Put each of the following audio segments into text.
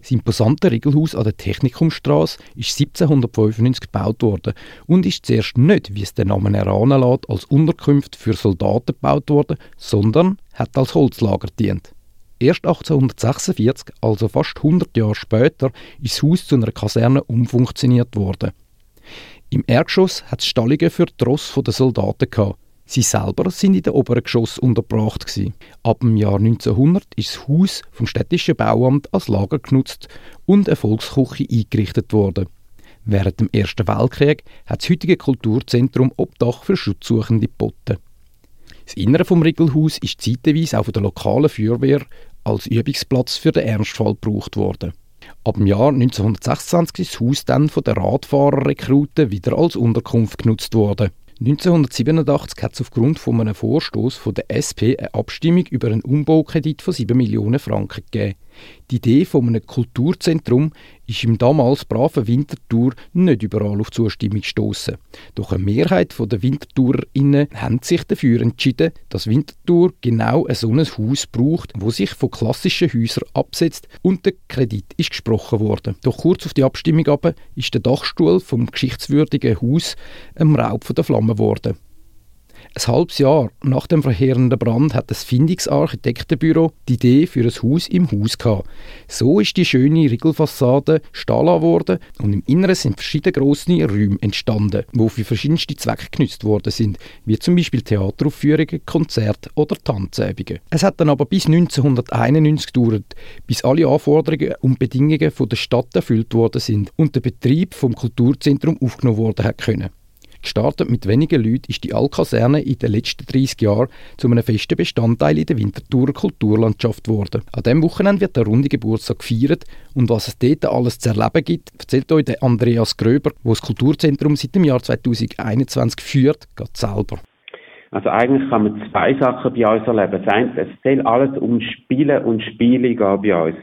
Das imposante Regelhaus an der Technikumstrasse ist 1795 gebaut worden und ist zuerst nicht, wie es der Name erahnen lässt, als Unterkunft für Soldaten gebaut worden, sondern hat als Holzlager dient. Erst 1846, also fast 100 Jahre später, ist das Haus zu einer Kaserne umfunktioniert worden. Im Erdgeschoss hat es Stallungen für die Ross der Soldaten gehabt. Sie selber sind in den oberen Geschoss untergebracht. Gewesen. Ab dem Jahr 1900 ist das Haus vom städtischen Bauamt als Lager genutzt und eine Volksküche eingerichtet worden. Während dem Ersten Weltkrieg hat das heutige Kulturzentrum Obdach für Schutzsuchende geboten. Das Innere vom Regelhaus ist zeitweise auch von der lokalen Feuerwehr als Übungsplatz für den Ernstfall gebraucht worden. Ab dem Jahr 1926 ist das Haus dann von den Radfahrerrekruten wieder als Unterkunft genutzt worden. 1987 hat es aufgrund von einem Vorstoß von der SP eine Abstimmung über einen Umbaukredit von 7 Millionen Franken gegeben. Die Idee von einem Kulturzentrum ist im damals braven Winterthur nicht überall auf Zustimmung gestoßen. Doch eine Mehrheit der WinterthurerInnen hat sich dafür entschieden, dass Winterthur genau so ein Haus braucht, wo sich von klassischen Häusern absetzt und der Kredit ist gesprochen worden. Doch kurz auf die Abstimmung aber ist der Dachstuhl vom geschichtswürdigen Haus einem Raub von der Flamme geworden. Ein halbes Jahr nach dem verheerenden Brand hat das Findungsarchitektenbüro die Idee für ein Haus im Haus gehabt. So ist die schöne Riegelfassade Stahl geworden und im Inneren sind verschiedene grosse Räume entstanden, die für verschiedenste Zwecke genutzt worden sind, wie zum Beispiel Theateraufführungen, Konzerte oder Tanzübungen. Es hat dann aber bis 1991 gedauert, bis alle Anforderungen und Bedingungen von der Stadt erfüllt worden sind und der Betrieb vom Kulturzentrum aufgenommen worden hat können. Gestartet mit wenigen Leuten ist die Alkaserne in den letzten 30 Jahren zu einem festen Bestandteil in der Winterthurer Kulturlandschaft geworden. An diesem Wochenende wird der runde Geburtstag gefeiert und was es dort alles zu erleben gibt, erzählt euch Andreas Gröber, der das Kulturzentrum seit dem Jahr 2021 führt, geht selber. Also eigentlich kann man zwei Sachen bei uns erleben. Es soll alles um Spielen und Spiele gehen bei uns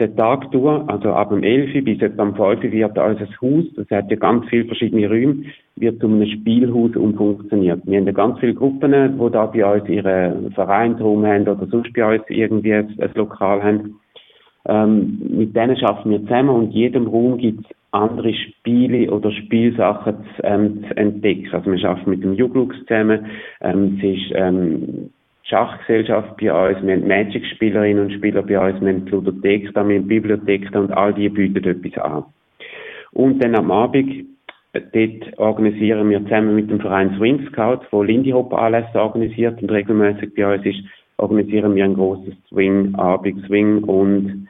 der Tag durch, also ab dem 11 bis etwa am 5 wird unser Haus, das hat ja ganz viele verschiedene Räume, wird zu einem Spielhaus umfunktioniert. Wir haben ja ganz viele Gruppen, die da bei uns ihren Vereinsraum haben oder sonst bei uns irgendwie ein, Lokal haben. Ähm, mit denen schaffen wir zusammen und in jedem Raum gibt es andere Spiele oder Spielsachen zu, ähm, zu entdecken. Also wir arbeiten mit dem Juglux zusammen. Ähm, es ist ähm, Schachgesellschaft bei uns, wir haben Magic-Spielerinnen und Spieler bei uns, wir haben die Ludothek da, wir haben die Bibliothek und all die bieten etwas an. Und dann am Abend, dort organisieren wir zusammen mit dem Verein Swing Scout, wo Lindy Hop Anlässe organisiert und regelmäßig bei uns ist, organisieren wir ein großes Swing-Abend, Swing- und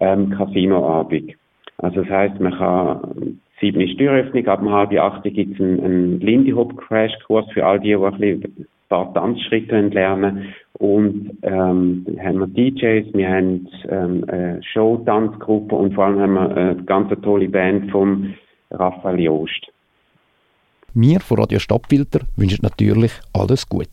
ähm, Casino-Abend. Also das heißt, man kann sieben ist Türöffnung, ab halb acht gibt es einen, einen Lindy Hop Crash Kurs für all die, die ein bisschen paar Tanzschritte lernen und ähm, haben wir DJs, wir haben ähm, eine Show-Tanzgruppe und vor allem haben wir eine ganz tolle Band vom Raphael Joost. Wir von Radio Stadtfilter wünschen natürlich alles Gute.